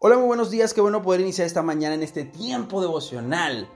Hola, muy buenos días, qué bueno poder iniciar esta mañana en este tiempo devocional.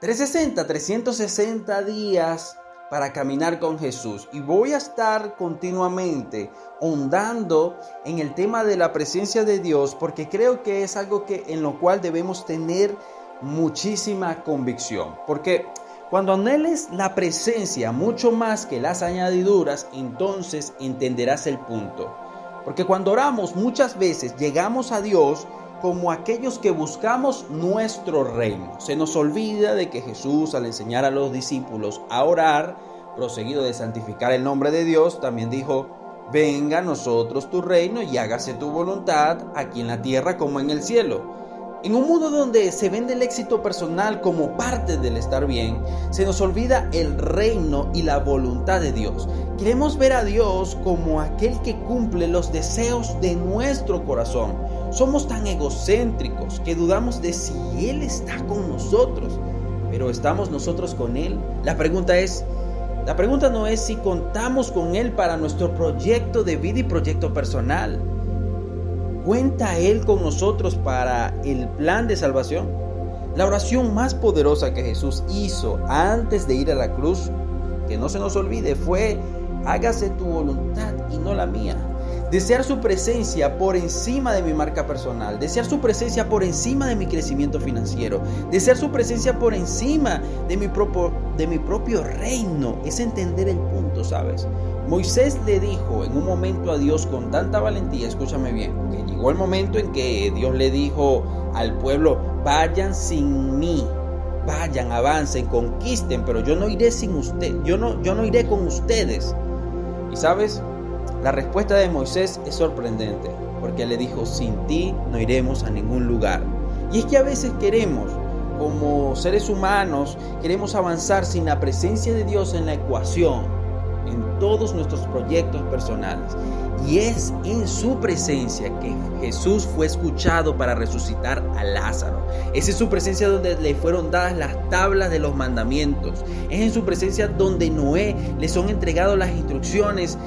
360, 360 días para caminar con Jesús. Y voy a estar continuamente hondando en el tema de la presencia de Dios porque creo que es algo que en lo cual debemos tener muchísima convicción. Porque cuando anheles la presencia mucho más que las añadiduras, entonces entenderás el punto. Porque cuando oramos muchas veces llegamos a Dios como aquellos que buscamos nuestro reino. Se nos olvida de que Jesús al enseñar a los discípulos a orar, proseguido de santificar el nombre de Dios, también dijo, venga a nosotros tu reino y hágase tu voluntad aquí en la tierra como en el cielo. En un mundo donde se vende el éxito personal como parte del estar bien, se nos olvida el reino y la voluntad de Dios. Queremos ver a Dios como aquel que cumple los deseos de nuestro corazón. Somos tan egocéntricos que dudamos de si Él está con nosotros, pero ¿estamos nosotros con Él? La pregunta es, la pregunta no es si contamos con Él para nuestro proyecto de vida y proyecto personal. ¿Cuenta Él con nosotros para el plan de salvación? La oración más poderosa que Jesús hizo antes de ir a la cruz, que no se nos olvide, fue, hágase tu voluntad y no la mía. Desear su presencia por encima de mi marca personal, desear su presencia por encima de mi crecimiento financiero, desear su presencia por encima de mi, propio, de mi propio reino, es entender el punto, ¿sabes? Moisés le dijo en un momento a Dios con tanta valentía, escúchame bien, que llegó el momento en que Dios le dijo al pueblo, vayan sin mí, vayan, avancen, conquisten, pero yo no iré sin usted, yo no, yo no iré con ustedes. Y sabes, la respuesta de Moisés es sorprendente, porque le dijo, sin ti no iremos a ningún lugar. Y es que a veces queremos, como seres humanos, queremos avanzar sin la presencia de Dios en la ecuación en todos nuestros proyectos personales. Y es en su presencia que Jesús fue escuchado para resucitar a Lázaro. Es en su presencia donde le fueron dadas las tablas de los mandamientos. Es en su presencia donde Noé le son entregadas las instrucciones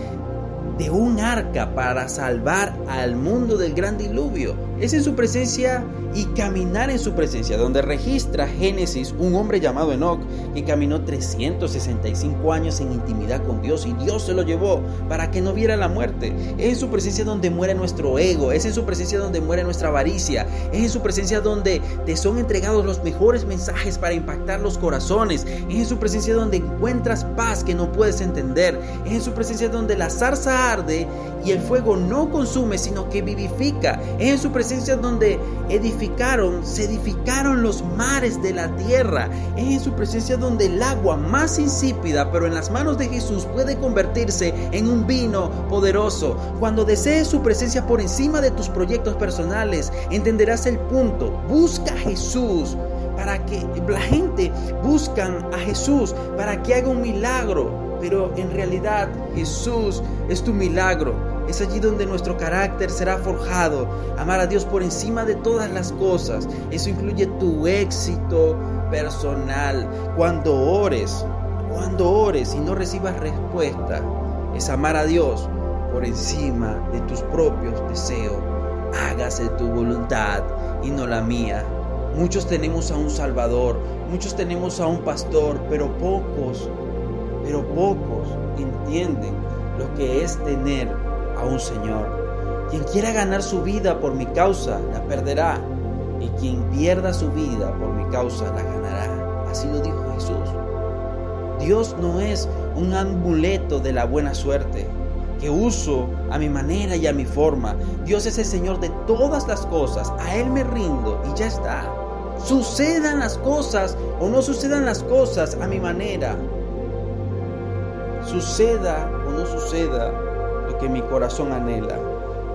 de un arca para salvar al mundo del gran diluvio. Es en su presencia y caminar en su presencia, donde registra Génesis un hombre llamado Enoch que caminó 365 años en intimidad con Dios y Dios se lo llevó para que no viera la muerte. Es en su presencia donde muere nuestro ego, es en su presencia donde muere nuestra avaricia, es en su presencia donde te son entregados los mejores mensajes para impactar los corazones, es en su presencia donde encuentras paz que no puedes entender, es en su presencia donde la zarza arde y el fuego no consume sino que vivifica, es en su presencia donde edifica se edificaron los mares de la tierra. Es en su presencia donde el agua más insípida, pero en las manos de Jesús, puede convertirse en un vino poderoso. Cuando desees su presencia por encima de tus proyectos personales, entenderás el punto. Busca a Jesús para que la gente buscan a Jesús para que haga un milagro, pero en realidad Jesús es tu milagro. Es allí donde nuestro carácter será forjado. Amar a Dios por encima de todas las cosas. Eso incluye tu éxito personal. Cuando ores, cuando ores y no recibas respuesta, es amar a Dios por encima de tus propios deseos. Hágase tu voluntad y no la mía. Muchos tenemos a un Salvador, muchos tenemos a un pastor, pero pocos, pero pocos entienden lo que es tener un Señor. Quien quiera ganar su vida por mi causa, la perderá. Y quien pierda su vida por mi causa, la ganará. Así lo dijo Jesús. Dios no es un amuleto de la buena suerte que uso a mi manera y a mi forma. Dios es el Señor de todas las cosas. A Él me rindo y ya está. Sucedan las cosas o no sucedan las cosas a mi manera. Suceda o no suceda, que mi corazón anhela.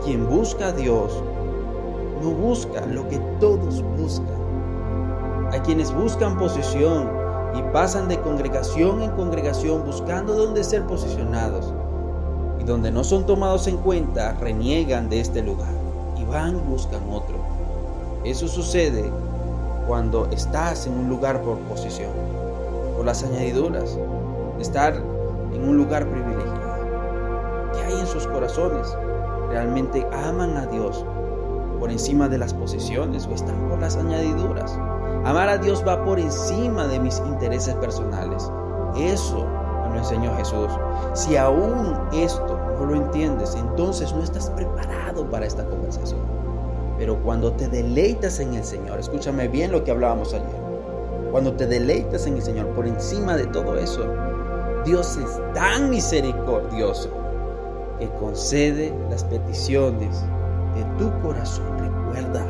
Quien busca a Dios no busca lo que todos buscan. Hay quienes buscan posición y pasan de congregación en congregación buscando dónde ser posicionados. Y donde no son tomados en cuenta, reniegan de este lugar y van y buscan otro. Eso sucede cuando estás en un lugar por posición, por las añadiduras, estar en un lugar privilegiado. ¿Qué hay en sus corazones? ¿Realmente aman a Dios por encima de las posesiones o están por las añadiduras. Amar a Dios va por encima de mis intereses personales. Eso me lo enseñó Jesús. Si aún esto no lo entiendes, entonces no estás preparado para esta conversación. Pero cuando te deleitas en el Señor, escúchame bien lo que hablábamos ayer. Cuando te deleitas en el Señor por encima de todo eso, Dios es tan misericordioso que concede las peticiones de tu corazón. Recuerda,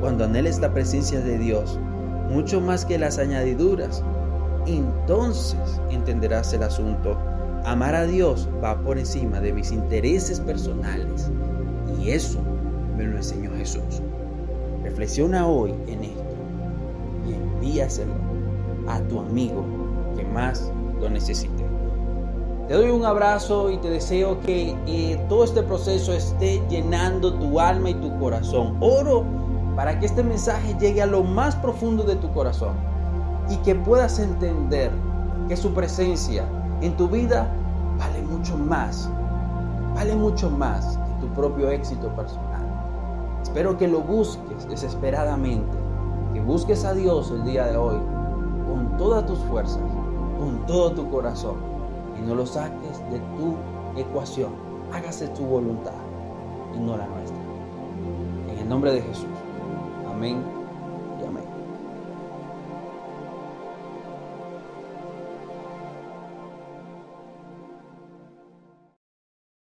cuando anheles la presencia de Dios, mucho más que las añadiduras, entonces entenderás el asunto. Amar a Dios va por encima de mis intereses personales. Y eso me lo enseñó Jesús. Reflexiona hoy en esto y envíaselo a tu amigo que más lo necesite. Te doy un abrazo y te deseo que todo este proceso esté llenando tu alma y tu corazón. Oro para que este mensaje llegue a lo más profundo de tu corazón y que puedas entender que su presencia en tu vida vale mucho más, vale mucho más que tu propio éxito personal. Espero que lo busques desesperadamente, que busques a Dios el día de hoy con todas tus fuerzas, con todo tu corazón y no lo saques de tu ecuación. Hágase tu voluntad y no la nuestra. En el nombre de Jesús. Amén